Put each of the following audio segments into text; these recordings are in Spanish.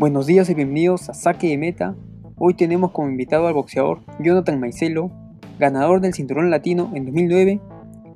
Buenos días y bienvenidos a Saque de Meta. Hoy tenemos como invitado al boxeador Jonathan Maicelo, ganador del cinturón latino en 2009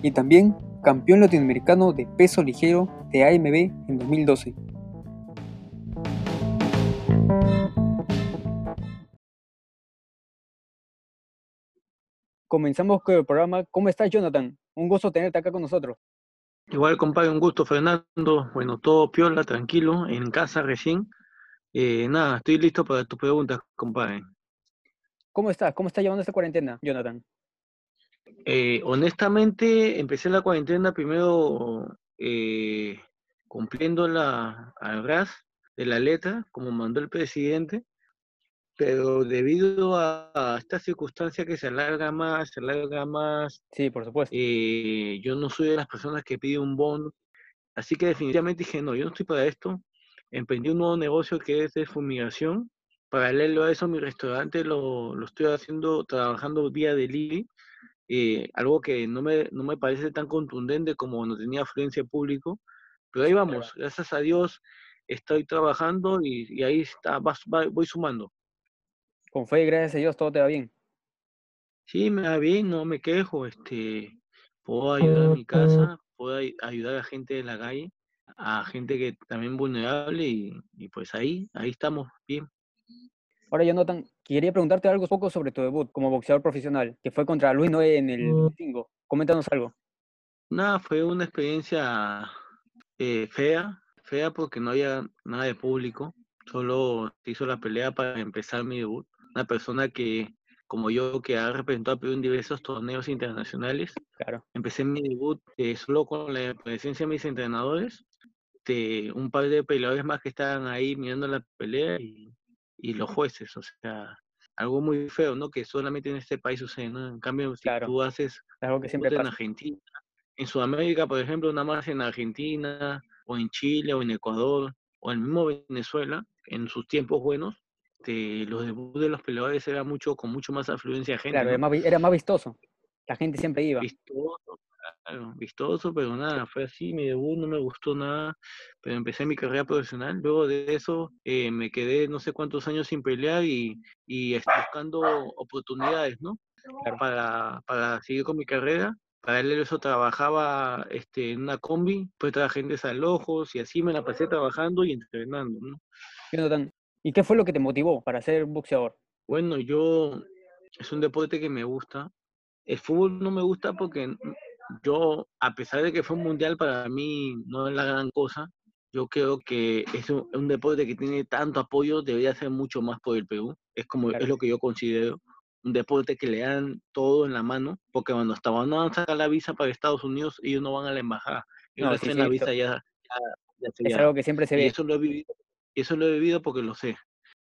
y también campeón latinoamericano de peso ligero de AMB en 2012. Comenzamos con el programa. ¿Cómo estás, Jonathan? Un gusto tenerte acá con nosotros. Igual, compadre, un gusto, Fernando. Bueno, todo piola, tranquilo, en casa recién. Eh, nada, estoy listo para tus preguntas, compadre. ¿Cómo estás? ¿Cómo estás llevando esta cuarentena, Jonathan? Eh, honestamente, empecé la cuarentena primero eh, cumpliendo la, al ras de la letra, como mandó el presidente, pero debido a, esta circunstancia que se alarga más, se alarga más. Sí, por supuesto. Eh, yo no soy de las personas que piden un bono, así que definitivamente dije, no, yo no estoy para esto. Emprendí un nuevo negocio que es de fumigación. Paralelo a eso, mi restaurante lo, lo estoy haciendo, trabajando vía delivery, eh, algo que no me, no me parece tan contundente como no tenía afluencia de público, pero ahí vamos, gracias a Dios estoy trabajando y, y ahí está, voy sumando. Con fe y gracias a Dios todo te va bien. Sí, me va bien, no me quejo. Este, puedo ayudar a mi casa, puedo ayudar a gente de la calle, a gente que también vulnerable y, pues ahí, ahí estamos bien. Ahora, Jonathan, quería preguntarte algo poco sobre tu debut como boxeador profesional, que fue contra Luis Noé en el domingo. Coméntanos algo. Nada, fue una experiencia eh, fea, fea porque no había nada de público, solo se hizo la pelea para empezar mi debut una persona que, como yo, que ha representado a Perú en diversos torneos internacionales. Claro. Empecé mi debut eh, solo con la presencia de mis entrenadores, de un par de peleadores más que estaban ahí mirando la pelea y, y los jueces, o sea, algo muy feo, ¿no? Que solamente en este país sucede, ¿no? En cambio, si tú haces algo que siempre en Argentina, en Sudamérica, por ejemplo, nada más en Argentina, o en Chile, o en Ecuador, o en mismo Venezuela, en sus tiempos buenos, este, los debuts de los peleadores era mucho, con mucho más afluencia de gente. Claro, era, más, vistoso. La gente siempre iba. Vistoso, vistoso, pero nada, fue así, mi debut no me gustó nada, pero empecé mi carrera profesional. Luego de eso eh, me quedé no sé cuántos años sin pelear y, y buscando oportunidades, ¿no? Para, para seguir con mi carrera. Para él eso trabajaba este, en una combi, pues trabajé en desalojos y así me la pasé trabajando y entrenando, ¿no? ¿Y qué fue lo que te motivó para ser boxeador? Bueno, yo es un deporte que me gusta. El fútbol no me gusta porque yo, a pesar de que fue un mundial, para mí no es la gran cosa. Yo creo que es un, deporte que tiene tanto apoyo, debería ser mucho más por el Perú. Es como es lo que yo considero. Un deporte que le dan todo en la mano, porque cuando estaban a sacar la visa para Estados Unidos, ellos no van a la embajada. Ellos no, la visa ya, Es algo que siempre se ve. eso lo he vivido y eso lo he vivido porque lo sé.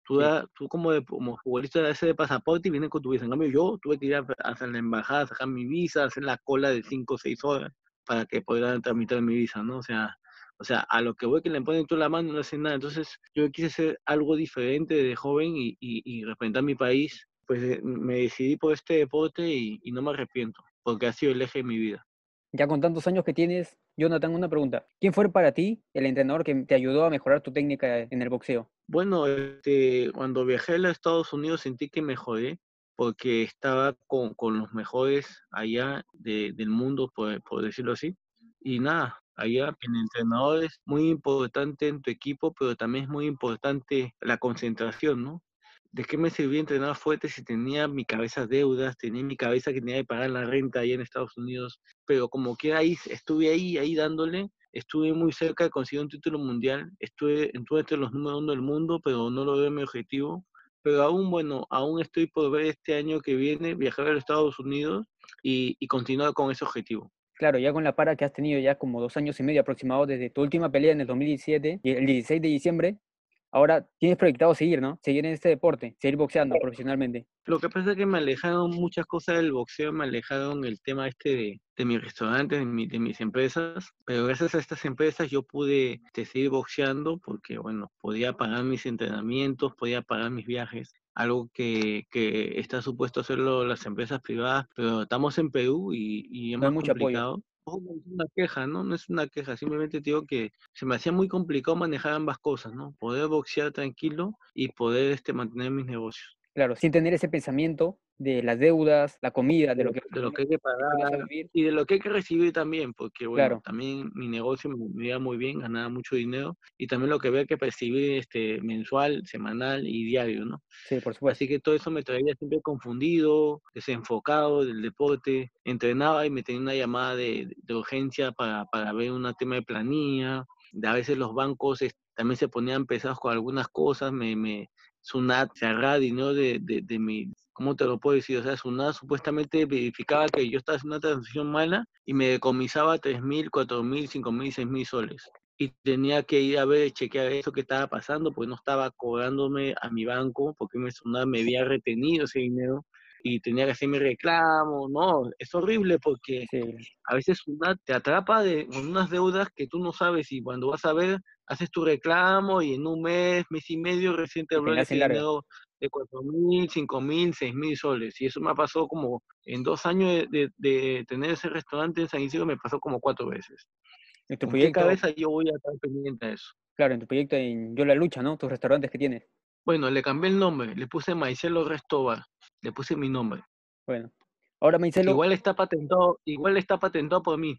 Tú, tú como, de, como futbolista de ese de pasaporte y vienes con tu visa. En cambio, yo tuve que ir a, hacer la embajada, sacar mi visa, hacer la cola de 5 o 6 horas para que pueda tramitar mi visa, ¿no? O sea, o sea, a lo que voy que le ponen toda la mano no hacen nada. Entonces, yo quise hacer algo diferente de joven y, y, y representar mi país. Pues eh, me decidí por este deporte y, y no me arrepiento, porque ha sido el eje de mi vida. Ya con tantos años que tienes, Jonathan, una pregunta. ¿Quién fue para ti el entrenador que te ayudó a mejorar tu técnica en el boxeo? Bueno, este, cuando viajé a los Estados Unidos sentí que mejoré porque estaba con, con los mejores allá de, del mundo, por, por, decirlo así. Y nada, allá el entrenador es muy importante en tu equipo, pero también es muy importante la concentración, ¿no? ¿de qué me servía entrenar fuerte si tenía mi cabeza deudas, tenía mi cabeza que tenía que pagar la renta ahí en Estados Unidos? Pero como que ahí estuve ahí, ahí dándole, estuve muy cerca de conseguir un título mundial, estuve, entre los números uno del mundo, pero no lo veo mi objetivo. Pero aún, bueno, aún estoy por ver este año que viene viajar a los Estados Unidos y, y continuar con ese objetivo. Claro, ya con la para que has tenido ya como dos años y medio aproximado desde tu última pelea en el 2017 y el 16 de diciembre, Ahora tienes proyectado seguir, ¿no? Seguir en este deporte, seguir boxeando profesionalmente. Lo que pasa es que me alejaron muchas cosas del boxeo, me alejaron el tema este de, de mis restaurantes, de, de, mis empresas, pero gracias a estas empresas yo pude este, seguir boxeando porque, bueno, podía pagar mis entrenamientos, podía pagar mis viajes, algo que, que está supuesto hacerlo las empresas privadas, pero estamos en Perú y, y es no muy complicado. No es una queja, ¿no? No es una queja, simplemente digo que se me hacía muy complicado manejar ambas cosas, ¿no? Poder boxear tranquilo y poder este, mantener mis negocios. Claro, sin tener ese pensamiento de las deudas, la comida, de lo que, de lo que hay que pagar y de lo que hay que recibir también, porque bueno, también mi negocio me iba muy bien, ganaba mucho dinero y también lo que había que percibir este mensual, semanal y diario, ¿no? Sí, por supuesto. Así que todo eso me traía siempre confundido, desenfocado del deporte, entrenaba y me tenía una llamada de, de urgencia para, para ver un tema de planilla, de a veces los bancos también se ponían pesados con algunas cosas, me, me Sunat dinero de, de, de mi, ¿cómo te lo puedo decir? O sea, Sunat supuestamente verificaba que yo estaba haciendo una transacción mala y me decomisaba 3.000, 4.000, 5.000, 6.000 soles. Y tenía que ir a ver, chequear eso que estaba pasando, porque no estaba cobrándome a mi banco, porque me, Sunat me había retenido ese dinero y tenía que hacer mi reclamo, no, es horrible porque a veces una te atrapa de, con unas deudas que tú no sabes y cuando vas a ver, haces tu reclamo y en un mes, mes y medio recién te habló ese dinero de cuatro mil, cinco mil, seis mil soles. Y eso me ha pasado como en dos años de, tener ese restaurante en San Isidro, me pasó como cuatro veces. ¿En tu proyecto? qué cabeza yo voy a estar pendiente de eso? Claro, en tu proyecto en Yo la Lucha, ¿no? Tus restaurantes que tienes. Bueno, le cambié el nombre, le puse Maicelo Restobar, le puse mi nombre. Bueno, ahora Maicelo... Igual está patentado, igual está patentado por mí,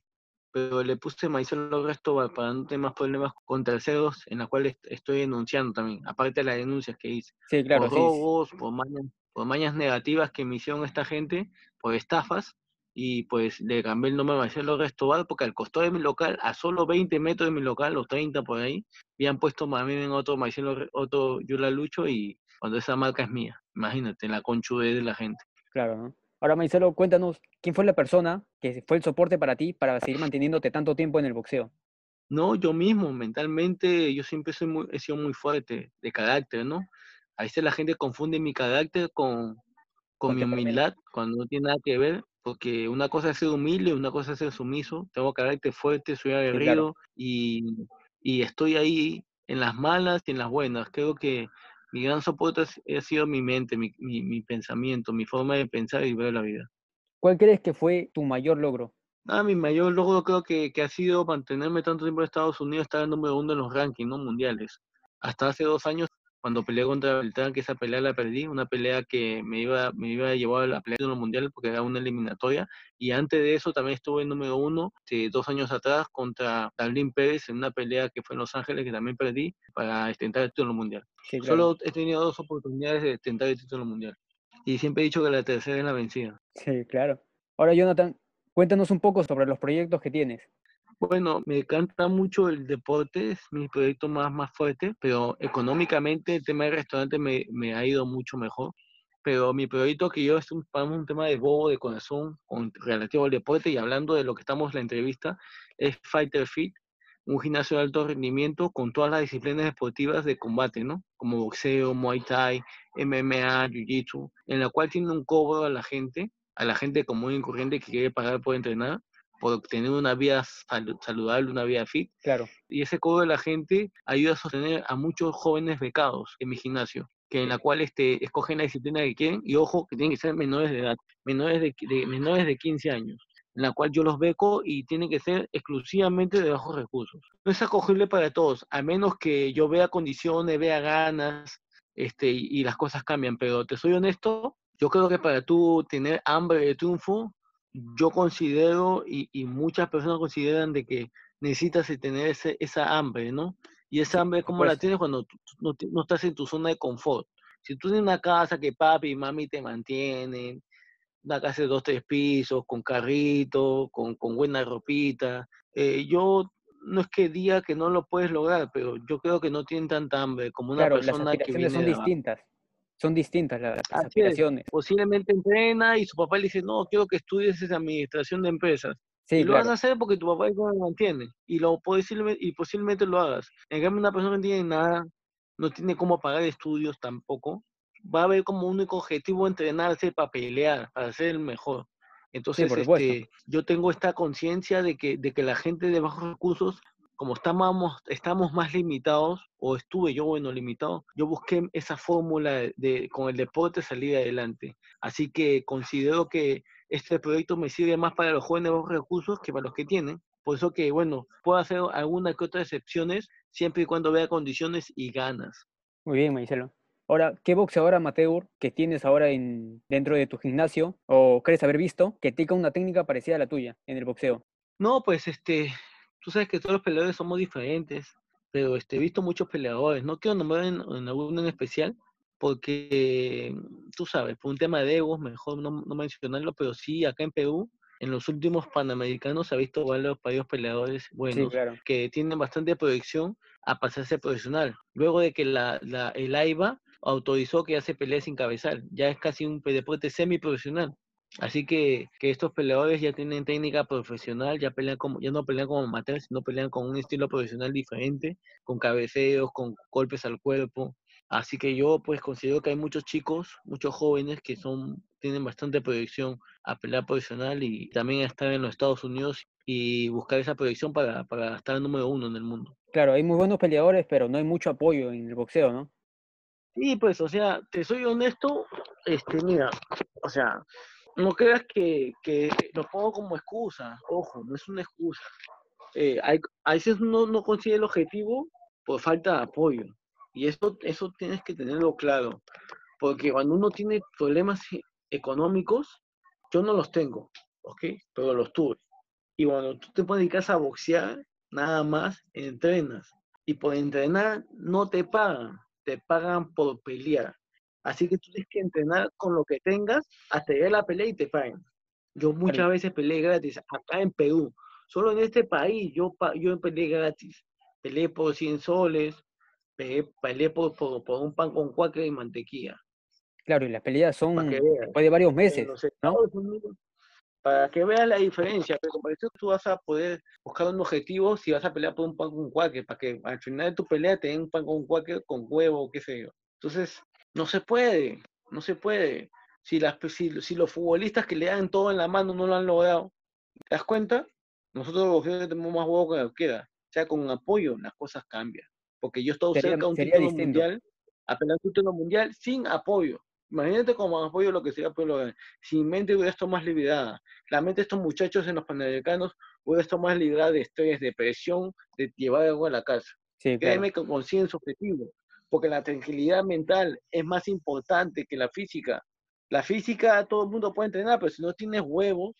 pero le puse Maicelo Restobar para no tener más problemas con terceros, en la cual estoy denunciando también, aparte de las denuncias que hice. Sí, claro. Por robos, por mañas, por mañas negativas que me hicieron esta gente, por estafas, y pues le cambié el nombre a Marcelo Restobar porque al costado de mi local, a solo 20 metros de mi local, los 30 por ahí, habían puesto más en otro Marcelo, otro Yula Lucho y cuando esa marca es mía, imagínate, la conchude de la gente. Claro, ¿no? Ahora Marcelo, cuéntanos, ¿quién fue la persona que fue el soporte para ti para seguir manteniéndote tanto tiempo en el boxeo? No, yo mismo, mentalmente, yo siempre soy muy, he sido muy fuerte de carácter, ¿no? A veces la gente confunde mi carácter con, con mi humildad, cuando no tiene nada que ver, porque una cosa es ser humilde, una cosa es ser sumiso, tengo carácter fuerte, soy aguerrido y, y, estoy ahí en las malas y en las buenas. Creo que mi gran soporte ha sido mi mente, mi, mi, mi pensamiento, mi forma de pensar y ver la vida. ¿Cuál crees que fue tu mayor logro? Ah, mi mayor logro creo que, que, ha sido mantenerme tanto tiempo en Estados Unidos, estar en número uno en los rankings ¿no? mundiales. Hasta hace dos años cuando peleé contra Beltrán, que esa pelea la perdí, una pelea que me iba, me iba a llevar a la pelea de los mundiales porque era una eliminatoria. Y antes de eso también estuve en número uno, de dos años atrás, contra Darlene Pérez en una pelea que fue en Los Ángeles, que también perdí, para intentar el título mundial. Solo he tenido dos oportunidades de intentar el título mundial. Y siempre he dicho que la tercera es la vencida. Sí, claro. Ahora, Jonathan, cuéntanos un poco sobre los proyectos que tienes. Bueno, me encanta mucho el deporte, es mi proyecto más, más fuerte, pero económicamente el tema del restaurante me, me ha ido mucho mejor. Pero mi proyecto que yo es un, un tema de bobo de corazón relativo al deporte y hablando de lo que estamos en la entrevista, es Fighter Fit, un gimnasio de alto rendimiento con todas las disciplinas deportivas de combate, ¿no? Como boxeo, muay thai, MMA, jiu-jitsu, en la cual tiene un cobro a la gente, a la gente común y corriente que quiere pagar por entrenar, por tener una vida saludable, una vida fit. Claro. Y ese cobro de la gente ayuda a sostener a muchos jóvenes becados en mi gimnasio, que en la cual este, escogen la disciplina que quieren y ojo, que tienen que ser menores de edad, menores de, menores de 15 años en la cual yo los beco y tienen que ser exclusivamente de bajos recursos. No es acogible para todos, a menos que yo vea condiciones, vea ganas, este, y, y las cosas cambian, pero te soy honesto, yo creo que para tú tener hambre de triunfo, yo considero y, y, muchas personas consideran de que necesitas tener ese, esa hambre, ¿no? Y esa hambre, ¿cómo la tienes cuando tú, no, no, estás en tu zona de confort? Si tú tienes una casa que papi y mami te mantienen, una casa de dos, tres pisos, con carrito, con, con buena ropita, eh, yo no es que diga que no lo puedes lograr, pero yo creo que no tienen tanta hambre como una persona que viene son distintas son distintas las, aspiraciones. Posiblemente entrena y su papá le dice, no, quiero que estudies esa administración de empresas. y lo vas a hacer porque tu papá no lo mantiene. Y, lo, y posiblemente lo hagas. En cambio, una persona que no tiene nada, no tiene cómo pagar estudios tampoco, va a ver como único objetivo entrenarse para pelear, para ser el mejor. Entonces, este, yo tengo esta conciencia de que, de que la gente de bajos recursos como estamos, estamos más limitados, o estuve yo, bueno, limitado, yo busqué esa fórmula de, con el deporte salir adelante. Así que considero que este proyecto me sirve más para los jóvenes bajos recursos que para los que tienen. Por eso que, bueno, puedo hacer alguna que otra excepciones siempre y cuando vea condiciones y ganas. Muy bien, Marcelo. Ahora, ¿qué boxeador amateur que tienes ahora en, dentro de tu gimnasio o crees haber visto que tenga una técnica parecida a la tuya en el boxeo? No, pues este, tú sabes que todos los peleadores somos diferentes, pero este, he visto muchos peleadores. No quiero nombrar en, alguno en especial, porque tú sabes, por un tema de egos, mejor no, no, mencionarlo, pero sí, acá en Perú, en los últimos panamericanos se ha visto varios, varios peleadores buenos que tienen bastante proyección a pasarse profesional. Luego de que la, la, el AIBA autorizó que ya se pelee sin cabezal, ya es casi un deporte semiprofesional. Así que, que, estos peleadores ya tienen técnica profesional, ya pelean como, ya no pelean como amateurs, sino pelean con un estilo profesional diferente, con cabeceos, con golpes al cuerpo. Así que yo pues considero que hay muchos chicos, muchos jóvenes que son, tienen bastante proyección a pelear profesional y también a estar en los Estados Unidos y buscar esa proyección para, para estar número uno en el mundo. Claro, hay muy buenos peleadores, pero no hay mucho apoyo en el boxeo, ¿no? Sí, pues, o sea, te soy honesto, este, mira, o sea, no creas que, que lo pongo como excusa, ojo, no es una excusa. Eh, a veces uno no consigue el objetivo por falta de apoyo. Y eso, eso tienes que tenerlo claro. Porque cuando uno tiene problemas económicos, yo no los tengo, ¿ok? Pero los tuve. Y cuando tú te dedicas a boxear, nada más entrenas. Y por entrenar no te pagan, te pagan por pelear. Así que tú tienes que entrenar con lo que tengas hasta llegar a la pelea y te paguen. Yo muchas veces peleé gratis acá en Perú. Solo en este país yo, yo peleé gratis. Peleé por 100 soles, peleé, por, por, un pan con cuaca y mantequilla. Claro, y las peleas son después de varios meses, ¿no? Para que veas la diferencia, pero por eso tú vas a poder buscar un objetivo si vas a pelear por un pan con cuaque, para que al final de tu pelea te den un pan con cuaque con huevo, qué sé yo. Entonces, no se puede, no se puede. Si, las, si, los futbolistas que le dan todo en la mano no lo han logrado, ¿te das cuenta? Nosotros los tenemos más huevo que queda. O sea, con apoyo las cosas cambian. Porque yo estoy cerca de un título mundial, apenas un título mundial sin apoyo. Imagínate como apoyo lo que sería apoyo. Si mi mente hubiera estado más liberada, la mente de estos muchachos en los panamericanos hubiera estado más liberada de estrés, de presión, de llevar algo a la casa. Sí, Créeme que consiguen su objetivo porque la tranquilidad mental es más importante que la física. La física todo el mundo puede entrenar, pero si no tienes huevos,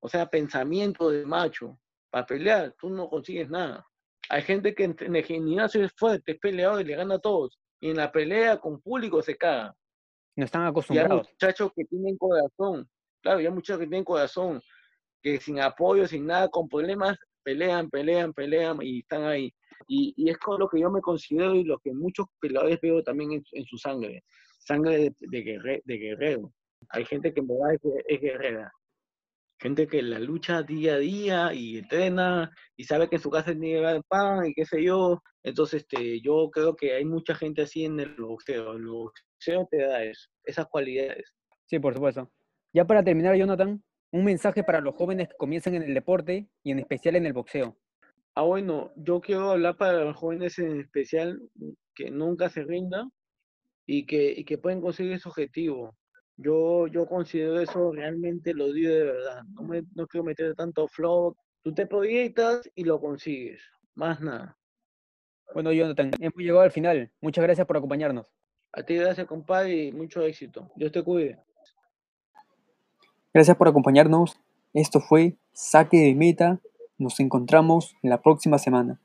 o sea, pensamiento de macho, para pelear, tú no consigues nada. Hay gente que en el gimnasio es fuerte, es peleador y le gana a todos. Y en la pelea con público se caga. No están acostumbrados. Y hay muchachos que tienen corazón, claro, hay muchachos que tienen corazón, que sin apoyo, sin nada, con problemas, pelean, pelean, pelean y están ahí. Y, es con lo que yo me considero y lo que muchos peleadores veo también en, su sangre, sangre de, de, guerrero. Hay gente que en verdad es, guerrera, gente que la lucha día a día y entrena y sabe que en su casa tiene el pan y qué sé yo. Entonces, este, yo creo que hay mucha gente así en el boxeo. El boxeo te da eso, esas cualidades. Sí, por supuesto. Ya para terminar, Jonathan, un mensaje para los jóvenes que comienzan en el deporte y en especial en el boxeo. Ah, bueno, yo quiero hablar para los jóvenes en especial que nunca se rindan y que, y que pueden conseguir su objetivo. Yo, yo considero eso realmente lo digo de verdad. No, me, no quiero meter tanto flow. Tú te proyectas y lo consigues. Más nada. Bueno, Jonathan, hemos llegado al final. Muchas gracias por acompañarnos. A ti gracias, compadre, y mucho éxito. Dios te cuide. Gracias por acompañarnos. Esto fue Saque de Meta nos encontramos la próxima semana.